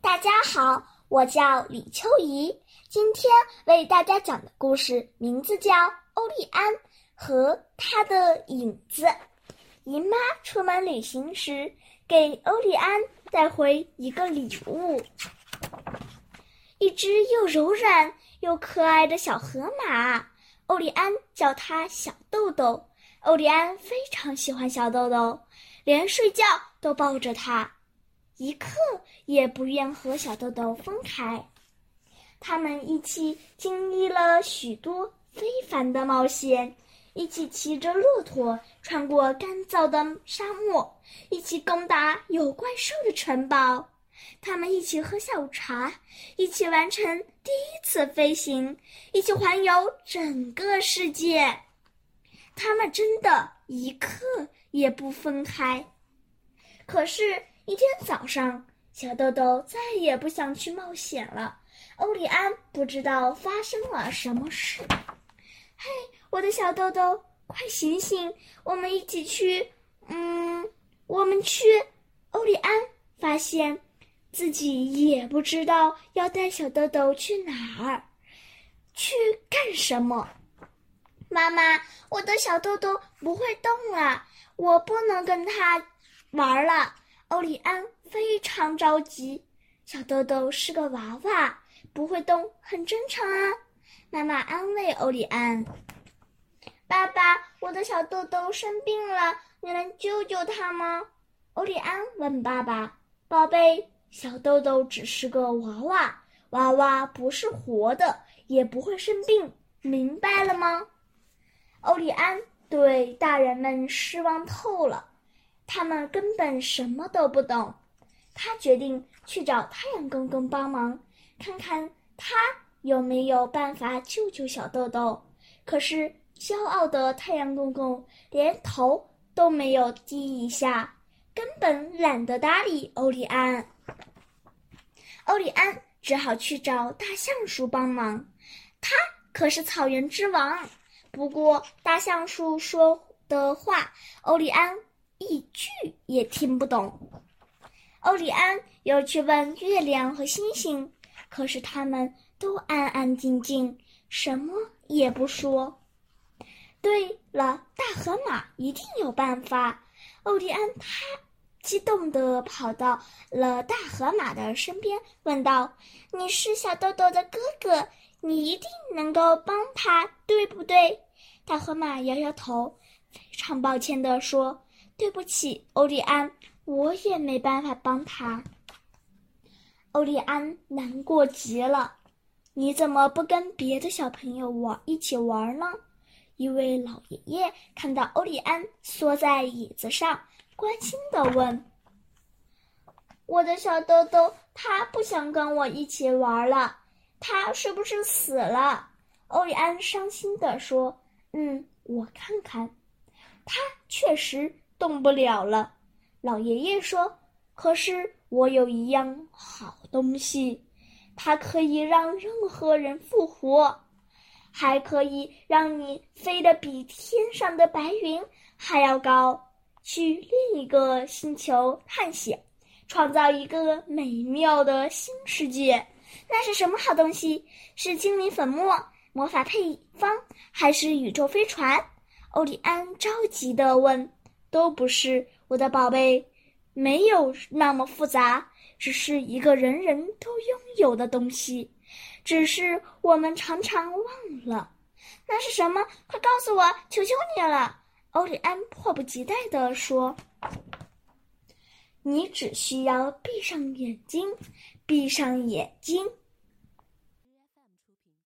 大家好，我叫李秋怡。今天为大家讲的故事名字叫《欧利安和他的影子》。姨妈出门旅行时，给欧利安带回一个礼物——一只又柔软又可爱的小河马。欧利安叫它小豆豆。欧利安非常喜欢小豆豆，连睡觉都抱着它。一刻也不愿和小豆豆分开，他们一起经历了许多非凡的冒险，一起骑着骆驼穿过干燥的沙漠，一起攻打有怪兽的城堡。他们一起喝下午茶，一起完成第一次飞行，一起环游整个世界。他们真的一刻也不分开。可是。一天早上，小豆豆再也不想去冒险了。欧里安不知道发生了什么事。嘿，我的小豆豆，快醒醒！我们一起去……嗯，我们去。欧里安发现自己也不知道要带小豆豆去哪儿，去干什么。妈妈，我的小豆豆不会动了，我不能跟他玩了。欧里安非常着急，小豆豆是个娃娃，不会动很正常啊。妈妈安慰欧里安：“爸爸，我的小豆豆生病了，你能救救他吗？”欧里安问爸爸：“宝贝，小豆豆只是个娃娃，娃娃不是活的，也不会生病，明白了吗？”欧里安对大人们失望透了。他们根本什么都不懂，他决定去找太阳公公帮忙，看看他有没有办法救救小豆豆。可是骄傲的太阳公公连头都没有低一下，根本懒得搭理欧利安。欧利安只好去找大橡树帮忙，他可是草原之王。不过大橡树说的话，欧利安。一句也听不懂。欧里安又去问月亮和星星，可是他们都安安静静，什么也不说。对了，大河马一定有办法。欧里安他激动地跑到了大河马的身边，问道：“你是小豆豆的哥哥，你一定能够帮他，对不对？”大河马摇摇头，非常抱歉地说。对不起，欧利安，我也没办法帮他。欧利安难过极了。你怎么不跟别的小朋友玩一起玩呢？一位老爷爷看到欧利安缩在椅子上，关心地问：“我的小豆豆，他不想跟我一起玩了，他是不是死了？”欧利安伤心地说：“嗯，我看看，他确实。”动不了了，老爷爷说：“可是我有一样好东西，它可以让任何人复活，还可以让你飞得比天上的白云还要高，去另一个星球探险，创造一个美妙的新世界。那是什么好东西？是精灵粉末、魔法配方，还是宇宙飞船？”欧利安着急地问。都不是我的宝贝，没有那么复杂，只是一个人人都拥有的东西，只是我们常常忘了。那是什么？快告诉我，求求你了！欧里安迫不及待地说：“你只需要闭上眼睛，闭上眼睛。”